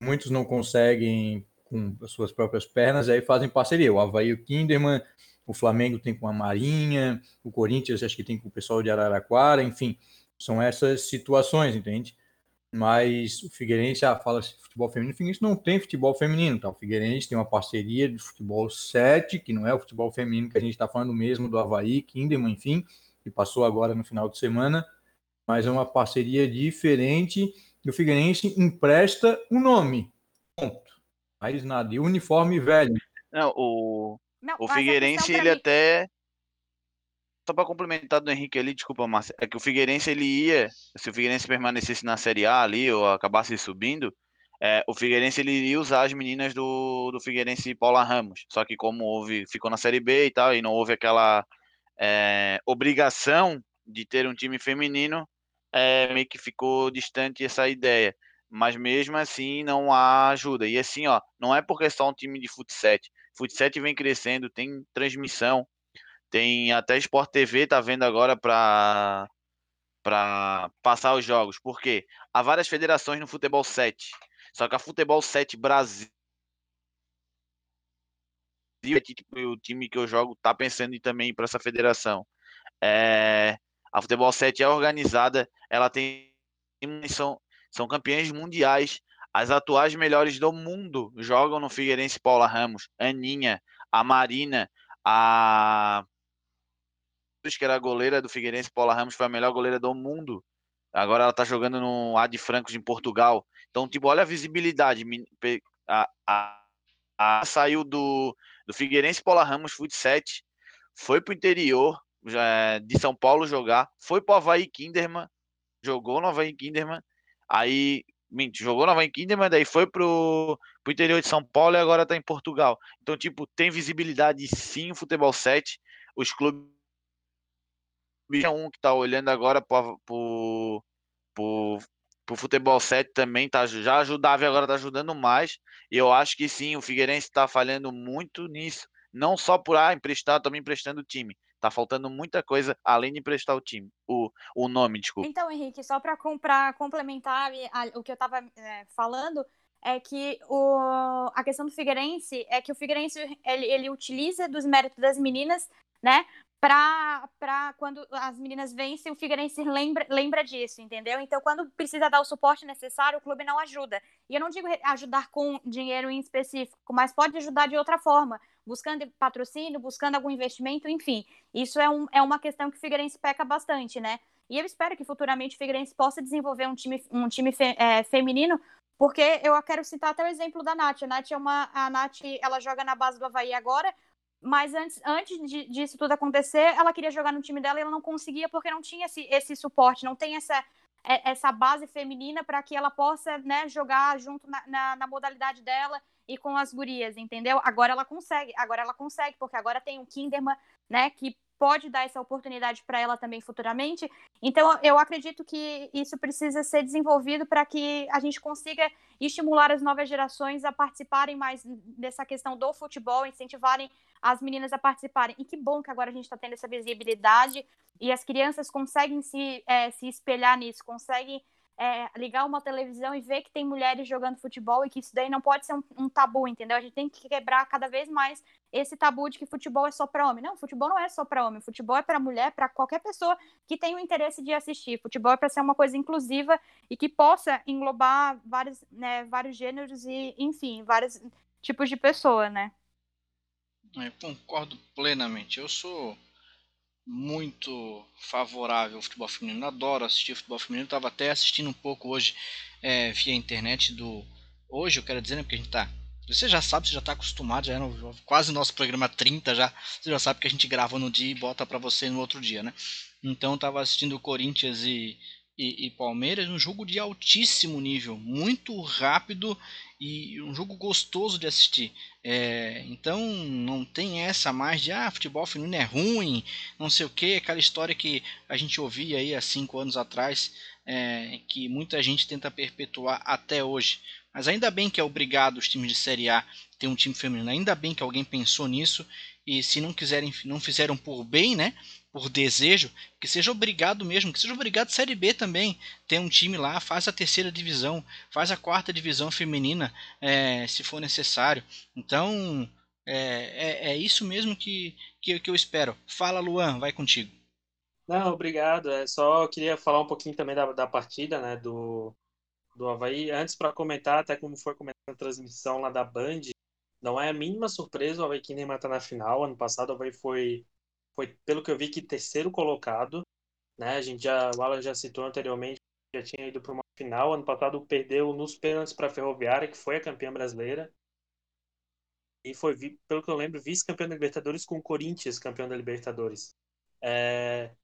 [SPEAKER 2] Muitos não conseguem com as suas próprias pernas, aí fazem parceria. O Havaí o Kinderman, o Flamengo tem com a Marinha, o Corinthians acho que tem com o pessoal de Araraquara, enfim, são essas situações, entende? Mas o Figueirense ah, fala assim, futebol feminino, o Figueirense não tem futebol feminino, tá? O Figueirense tem uma parceria de futebol 7, que não é o futebol feminino que a gente está falando mesmo do Havaí, Kinderman, enfim, que passou agora no final de semana, mas é uma parceria diferente e o Figueirense empresta o um nome. Ponto. Mais nada. E o uniforme velho.
[SPEAKER 6] Não, o, Não, o Figueirense, ele mim... até. Só para complementar do Henrique ali, desculpa, Márcia, é que o Figueirense ele ia, se o Figueirense permanecesse na Série A ali ou acabasse subindo, é, o Figueirense ele iria usar as meninas do, do Figueirense Paula Ramos. Só que como houve, ficou na Série B e tal, e não houve aquela é, obrigação de ter um time feminino, é, meio que ficou distante essa ideia. Mas mesmo assim não há ajuda. E assim, ó, não é porque é só um time de futsal. Futsal vem crescendo, tem transmissão, tem até Sport TV tá vendo agora para para passar os jogos. Porque há várias federações no futebol 7. Só que a futebol 7 Brasil o time que eu jogo tá pensando em também para essa federação. É, a Futebol 7 é organizada, ela tem são, são campeões mundiais. As atuais melhores do mundo jogam no Figueirense Paula Ramos, Aninha, a Marina, a que era a goleira do Figueirense, Paula Ramos foi a melhor goleira do mundo. Agora ela tá jogando no Ad Francos em Portugal. Então, tipo, olha a visibilidade. A, a, a saiu do, do Figueirense Paula Ramos Foot 7, foi pro interior de São Paulo jogar, foi pro Havaí Kinderman, jogou no Havaí Kinderman, aí Mente, jogou no Havaí Kinderman, daí foi pro, pro interior de São Paulo e agora tá em Portugal. Então, tipo, tem visibilidade sim o futebol 7. Os clubes um que tá olhando agora pro, pro, pro, pro futebol 7 também tá, já ajudava e agora tá ajudando mais. E eu acho que sim, o Figueirense tá falhando muito nisso. Não só por ah, emprestar, também emprestando o time. Tá faltando muita coisa além de emprestar o time. O, o nome, desculpa.
[SPEAKER 3] Então, Henrique, só para complementar o que eu estava é, falando, é que o, a questão do Figueirense é que o Figueirense ele, ele utiliza dos méritos das meninas, né, para quando as meninas vencem, o Figueirense lembra, lembra disso, entendeu? Então, quando precisa dar o suporte necessário, o clube não ajuda. E eu não digo ajudar com dinheiro em específico, mas pode ajudar de outra forma, buscando patrocínio, buscando algum investimento, enfim. Isso é, um, é uma questão que o Figueirense peca bastante, né? E eu espero que futuramente o Figueirense possa desenvolver um time, um time fe, é, feminino, porque eu quero citar até o exemplo da Nath. A Nath é uma. A Nath, ela joga na base do Havaí agora, mas antes, antes de, disso tudo acontecer, ela queria jogar no time dela e ela não conseguia porque não tinha esse, esse suporte, não tem essa, é, essa base feminina para que ela possa né, jogar junto na, na, na, modalidade dela e com as gurias, entendeu? Agora ela consegue, agora ela consegue, porque agora tem o Kinderman, né, que pode dar essa oportunidade para ela também futuramente. Então, eu acredito que isso precisa ser desenvolvido para que a gente consiga estimular as novas gerações a participarem mais dessa questão do futebol, incentivarem as meninas a participarem. E que bom que agora a gente está tendo essa visibilidade e as crianças conseguem se, é, se espelhar nisso, conseguem é, ligar uma televisão e ver que tem mulheres jogando futebol e que isso daí não pode ser um, um, tabu, entendeu? A gente tem que quebrar cada vez mais esse tabu de que futebol é só para homem. Não, futebol não é só para homem, futebol é para mulher, para qualquer pessoa que tenha o interesse de assistir. Futebol é para ser uma coisa inclusiva e que possa englobar vários, né, vários gêneros e, enfim, vários tipos de pessoa, né?
[SPEAKER 1] Eu concordo plenamente. Eu sou muito favorável ao futebol feminino. adoro assistir futebol feminino. Estava até assistindo um pouco hoje é, via internet do. Hoje, eu quero dizer, né, porque a gente tá. Você já sabe, você já está acostumado, já é no, quase nosso programa 30 já. Você já sabe que a gente grava no dia e bota para você no outro dia, né? Então estava assistindo Corinthians e, e, e Palmeiras, um jogo de altíssimo nível, muito rápido e um jogo gostoso de assistir. É, então não tem essa mais de ah, futebol feminino é ruim, não sei o que, aquela história que a gente ouvia aí há cinco anos atrás, é, que muita gente tenta perpetuar até hoje. Mas ainda bem que é obrigado os times de Série A ter um time feminino, ainda bem que alguém pensou nisso e se não quiserem, não fizeram por bem, né? Por desejo, que seja obrigado mesmo, que seja obrigado Série B também. Tem um time lá, faz a terceira divisão, faz a quarta divisão feminina, é, se for necessário. Então, é, é, é isso mesmo que, que, que, eu espero. Fala, Luan, vai contigo.
[SPEAKER 5] Não, obrigado. É, só queria falar um pouquinho também da, da partida, né, do, do Havaí. Antes, para comentar, até como foi comentar na transmissão lá da Band, não é a mínima surpresa o Havaí estar tá na final. Ano passado o Havaí foi foi, pelo que eu vi, que terceiro colocado. Né? A gente já, o Alan já citou anteriormente, já tinha ido para uma final. Ano passado perdeu nos pênaltis para a Ferroviária, que foi a campeã brasileira. E foi, pelo que eu lembro, vice-campeão da Libertadores com o Corinthians, campeão da Libertadores. É,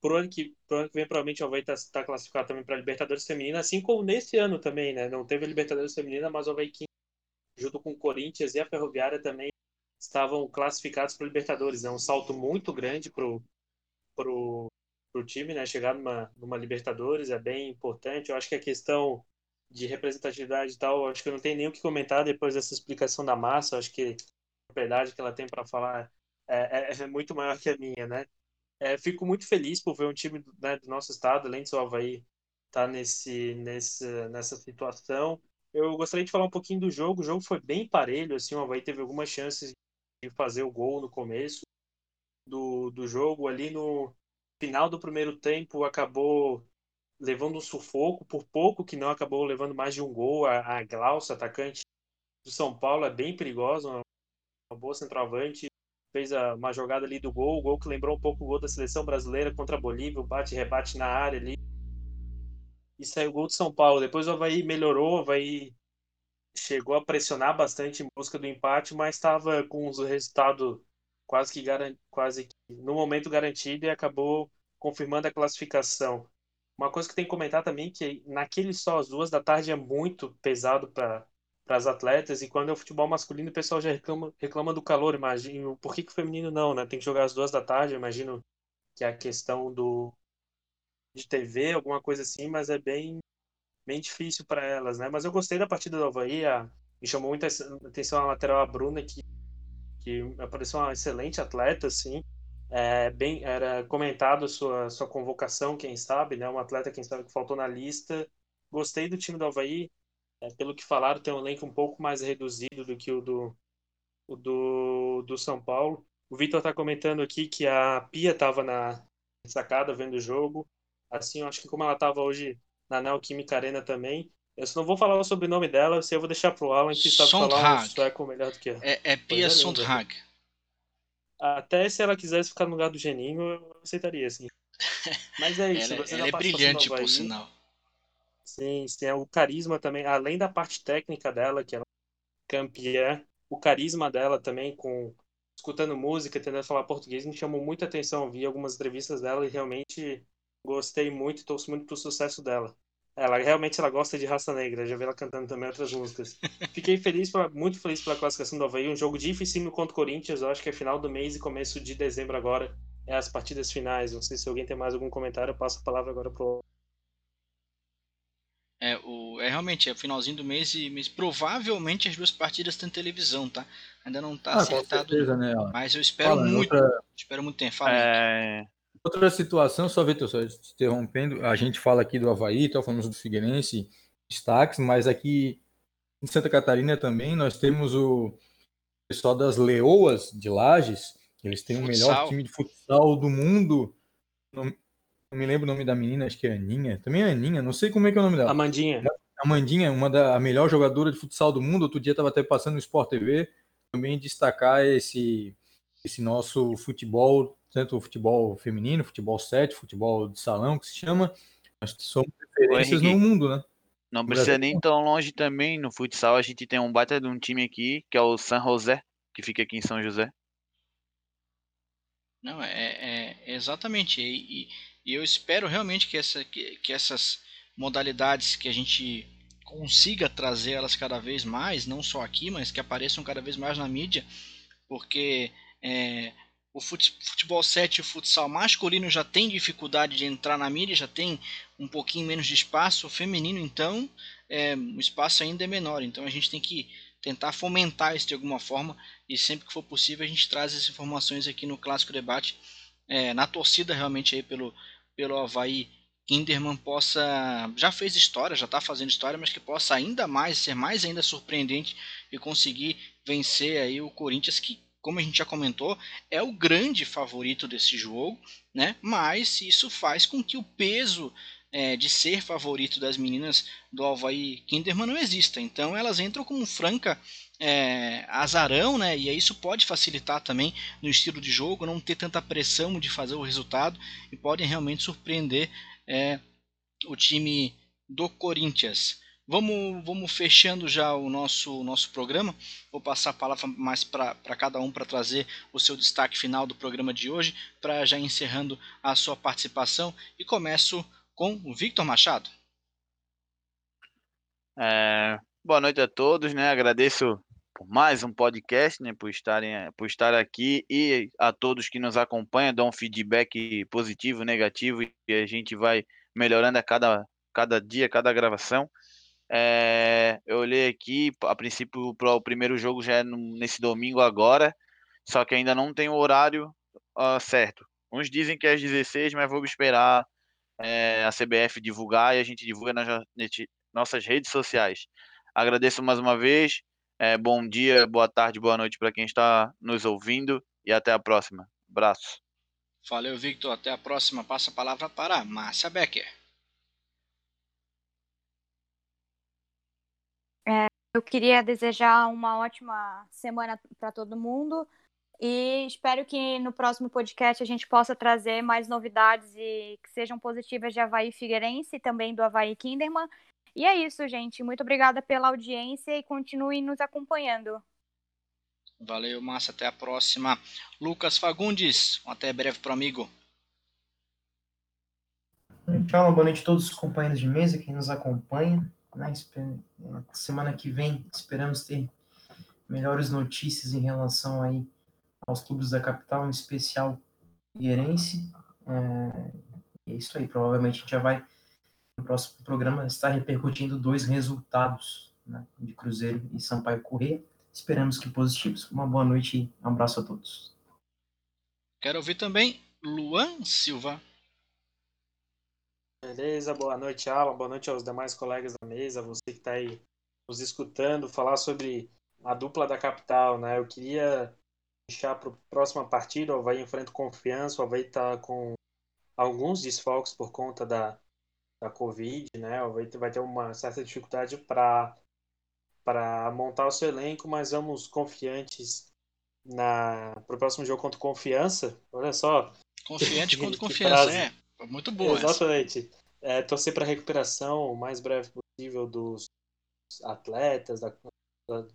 [SPEAKER 5] pro ano que, pro ano que vem, provavelmente o Havaí está tá classificado também para a Libertadores Feminina, assim como nesse ano também, né? Não teve a Libertadores Feminina, mas o Havaí, junto com o Corinthians e a Ferroviária, também estavam classificados para Libertadores. É um salto muito grande para o pro, pro time, né? Chegar numa, numa Libertadores é bem importante. Eu acho que a questão de representatividade e tal, acho que não tenho nem o que comentar depois dessa explicação da massa. Eu acho que a propriedade que ela tem para falar é, é, é, muito maior que a minha, né? É, fico muito feliz por ver um time né, do nosso estado, além do seu Havaí, tá nesse, nesse, nessa situação. Eu gostaria de falar um pouquinho do jogo. O jogo foi bem parelho, assim, o Havaí teve algumas chances fazer o gol no começo do, do jogo. Ali no final do primeiro tempo acabou levando um sufoco, por pouco que não acabou levando mais de um gol. A, a Glaucia, atacante do São Paulo, é bem perigosa, uma, uma boa centroavante. Fez a, uma jogada ali do gol, o gol que lembrou um pouco o gol da seleção brasileira contra a Bolívia, o bate-rebate na área ali. E saiu o gol do São Paulo. Depois o Havaí melhorou, o Havaí chegou a pressionar bastante em busca do empate, mas estava com o resultado quase que, quase que no momento garantido e acabou confirmando a classificação. Uma coisa que tem que comentar também que naquele só às duas da tarde é muito pesado para as atletas e quando é o futebol masculino o pessoal já reclama, reclama do calor, imagino. Por que, que o feminino não, né? Tem que jogar às duas da tarde, imagino que é a questão do de TV, alguma coisa assim, mas é bem bem difícil para elas, né? Mas eu gostei da partida do Havaí, a, me chamou muita atenção a lateral a Bruna, que, que apareceu uma excelente atleta, assim. É, bem, era comentado sua, sua convocação, quem sabe, né? Um atleta, quem sabe, que faltou na lista. Gostei do time do Havaí. É, pelo que falaram, tem um elenco um pouco mais reduzido do que o do, o do, do São Paulo. O Vitor está comentando aqui que a Pia estava na sacada vendo o jogo. Assim, eu acho que como ela estava hoje na Neoquímica Arena também. Eu só não vou falar o sobrenome dela, se eu vou deixar pro Alan que sabe Sondhag. falar um sueco melhor do que
[SPEAKER 1] ela. É, é Pia é Sondhag.
[SPEAKER 5] Até se ela quisesse ficar no lugar do Geninho, eu aceitaria, assim. Mas é isso.
[SPEAKER 1] ela, ela é brilhante, por sinal.
[SPEAKER 5] Sim, sim. É o carisma também, além da parte técnica dela, que ela é campeã, o carisma dela também com escutando música, tentando falar português, me chamou muita atenção. Vi algumas entrevistas dela e realmente Gostei muito e torço muito pro sucesso dela. Ela realmente ela gosta de raça negra, já vi ela cantando também outras músicas. Fiquei feliz, pra, muito feliz pela classificação do Havaí, um jogo difícil contra o Corinthians, eu acho que é final do mês e começo de dezembro agora, é as partidas finais. Não sei se alguém tem mais algum comentário, eu passo a palavra agora pro
[SPEAKER 1] é, o, é realmente, é o finalzinho do mês e mês, provavelmente as duas partidas têm televisão, tá? Ainda não tá ah, acertado.
[SPEAKER 2] Certeza, né?
[SPEAKER 1] Mas eu espero Fala, muito. Outra... Espero muito tempo. Fala,
[SPEAKER 2] é... Outra situação, só Vitor, só interrompendo, a gente fala aqui do Havaí, tá, falamos do Figueirense, destaques, mas aqui em Santa Catarina também nós temos o pessoal das Leoas de Lages, eles têm futsal. o melhor time de futsal do mundo. Não, não, me lembro o nome da menina, acho que é Aninha. Também é Aninha, não sei como é que é o nome dela.
[SPEAKER 5] Amandinha.
[SPEAKER 2] Amandinha, uma da a melhor jogadora de futsal do mundo. Outro dia estava até passando no Sport TV. Também destacar esse, esse nosso futebol tanto o futebol feminino, futebol 7, futebol de salão, que se chama. Nós somos referências no mundo, né?
[SPEAKER 6] Não precisa nem tão longe também. No futsal a gente tem um baita de um time aqui, que é o San José, que fica aqui em São José.
[SPEAKER 1] Não, é, é exatamente. E, e, eu espero realmente que, essa, que, que essas modalidades que a gente consiga trazer elas cada vez mais, não só aqui, mas que apareçam cada vez mais na mídia, porque é, o futebol 7 e o futsal masculino já tem dificuldade de entrar na mídia, já tem um pouquinho menos de espaço. O feminino, então, é, o espaço ainda é menor. Então a gente tem que tentar fomentar isso de alguma forma e sempre que for possível a gente traz essas informações aqui no Clássico Debate, é, na torcida realmente aí pelo, pelo Havaí Kinderman possa, já fez história, já está fazendo história, mas que possa ainda mais, ser mais ainda surpreendente e conseguir vencer aí o Corinthians que como a gente já comentou, é o grande favorito desse jogo, né? Mas isso faz com que o peso é, de ser favorito das meninas do Havaí Kinderman não exista. Então elas entram como franca é, azarão, né? E isso pode facilitar também no estilo de jogo, não ter tanta pressão de fazer o resultado e podem realmente surpreender é, o time do Corinthians. Vamos, vamos fechando já o nosso, nosso programa. Vou passar a palavra mais para cada um para trazer o seu destaque final do programa de hoje, para já encerrando a sua participação. E começo com o Victor Machado.
[SPEAKER 6] É, boa noite a todos, né? Agradeço por mais um podcast, né? Por estarem, por estar aqui e a todos que nos acompanham, dão um feedback positivo, negativo e a gente vai melhorando a cada, cada dia, cada gravação. É, eu olhei aqui, a princípio para o primeiro jogo já é nesse domingo agora, só que ainda não tem o horário uh, certo. Uns dizem que é às 16, mas vou esperar é, a CBF divulgar e a gente divulga nas nossas redes sociais. Agradeço mais uma vez, É, bom dia, boa tarde, boa noite para quem está nos ouvindo e até a próxima. Abraço.
[SPEAKER 1] Valeu, Victor. Até a próxima. Passa a palavra para Márcia Becker.
[SPEAKER 3] É, eu queria desejar uma ótima semana para todo mundo e espero que no próximo podcast a gente possa trazer mais novidades e que sejam positivas de Havaí Figueirense e também do Havaí Kinderman. E é isso, gente. Muito obrigada pela audiência e continuem nos acompanhando.
[SPEAKER 1] Valeu, Márcia. Até a próxima. Lucas Fagundes, um até breve pro amigo.
[SPEAKER 4] Tchau, boa noite a todos os companheiros de mesa que nos acompanham. Na semana que vem esperamos ter melhores notícias em relação aí aos clubes da capital, em especial Figueirense. É, é isso aí, provavelmente a gente já vai no próximo programa estar repercutindo dois resultados né, de Cruzeiro e Sampaio Corrêa. Esperamos que positivos. Uma boa noite e um abraço a todos.
[SPEAKER 1] Quero ouvir também Luan Silva.
[SPEAKER 5] Beleza, boa noite, Alan. Boa noite aos demais colegas da mesa, você que está aí nos escutando, falar sobre a dupla da capital, né? Eu queria deixar para a próxima partida, o Havaí enfrenta confiança, o Havaí está com alguns desfalques por conta da, da Covid, né? O Havaí vai ter uma certa dificuldade para para montar o seu elenco, mas vamos confiantes na para o próximo jogo contra Confiança. Olha só.
[SPEAKER 1] Confiante contra Confiança, é. Muito boa.
[SPEAKER 5] Exatamente. É, torcer para a recuperação o mais breve possível dos atletas, da, da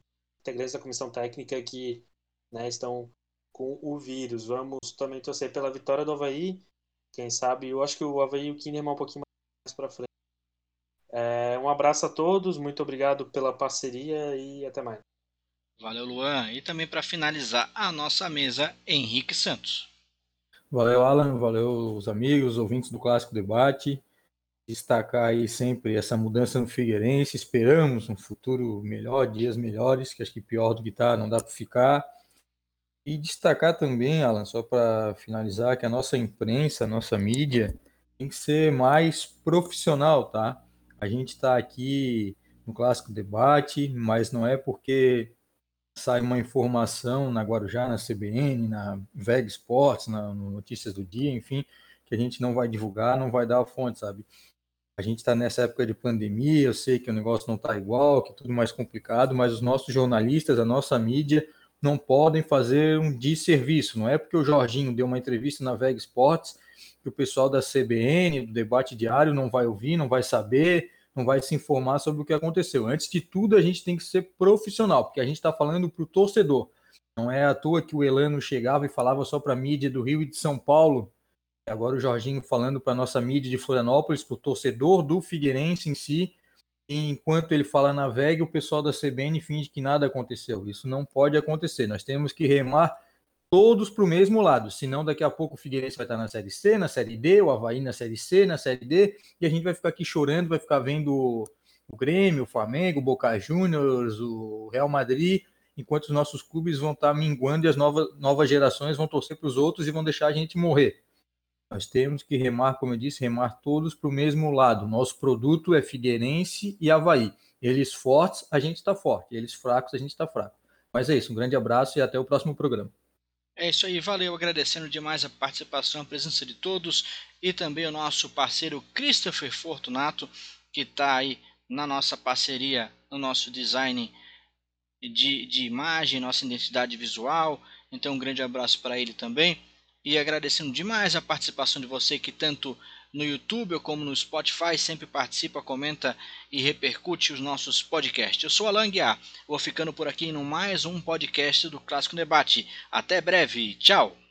[SPEAKER 5] integrantes da comissão técnica que né, estão com o vírus. Vamos também torcer pela vitória do Havaí. Quem sabe, eu acho que o Havaí e o Kinderman um pouquinho mais para frente. É, um abraço a todos, muito obrigado pela parceria e até mais.
[SPEAKER 1] Valeu, Luan. E também para finalizar a nossa mesa, Henrique Santos.
[SPEAKER 2] Valeu, Alan. Valeu, os amigos, os ouvintes do Clássico Debate. Destacar aí sempre essa mudança no Figueirense. Esperamos um futuro melhor, dias melhores, que acho que pior do que está, não dá para ficar. E destacar também, Alan, só para finalizar, que a nossa imprensa, a nossa mídia, tem que ser mais profissional, tá? A gente está aqui no Clássico Debate, mas não é porque sai uma informação na Guarujá, na CBN, na VEG Sports, na Notícias do Dia, enfim, que a gente não vai divulgar, não vai dar a fonte, sabe? A gente está nessa época de pandemia, eu sei que o negócio não está igual, que é tudo mais complicado, mas os nossos jornalistas, a nossa mídia, não podem fazer um desserviço. Não é porque o Jorginho deu uma entrevista na VEG Sports que o pessoal da CBN, do debate diário, não vai ouvir, não vai saber, não vai se informar sobre o que aconteceu. Antes de tudo, a gente tem que ser profissional, porque a gente está falando para o torcedor. Não é à toa que o Elano chegava e falava só para a mídia do Rio e de São Paulo. Agora o Jorginho falando para a nossa mídia de Florianópolis, para o torcedor do Figueirense em si. E enquanto ele fala na VEG, o pessoal da CBN finge que nada aconteceu. Isso não pode acontecer. Nós temos que remar todos para o mesmo lado, senão daqui a pouco o Figueirense vai estar na Série C, na Série D, o Havaí na Série C, na Série D, e a gente vai ficar aqui chorando, vai ficar vendo o Grêmio, o Flamengo, o Boca Juniors, o Real Madrid, enquanto os nossos clubes vão estar minguando e as novas, novas gerações vão torcer para os outros e vão deixar a gente morrer. Nós temos que remar, como eu disse, remar todos para o mesmo lado. Nosso produto é Figueirense e Havaí. Eles fortes, a gente está forte. Eles fracos, a gente está fraco. Mas é isso, um grande abraço e até o próximo programa.
[SPEAKER 1] É isso aí, valeu, agradecendo demais a participação, a presença de todos e também o nosso parceiro Christopher Fortunato, que está aí na nossa parceria, no nosso design de, de imagem, nossa identidade visual. Então, um grande abraço para ele também. E agradecendo demais a participação de você que tanto no YouTube como no Spotify sempre participa, comenta e repercute os nossos podcasts. Eu sou Alan Guiar, vou ficando por aqui no mais um podcast do Clássico Debate. Até breve, tchau!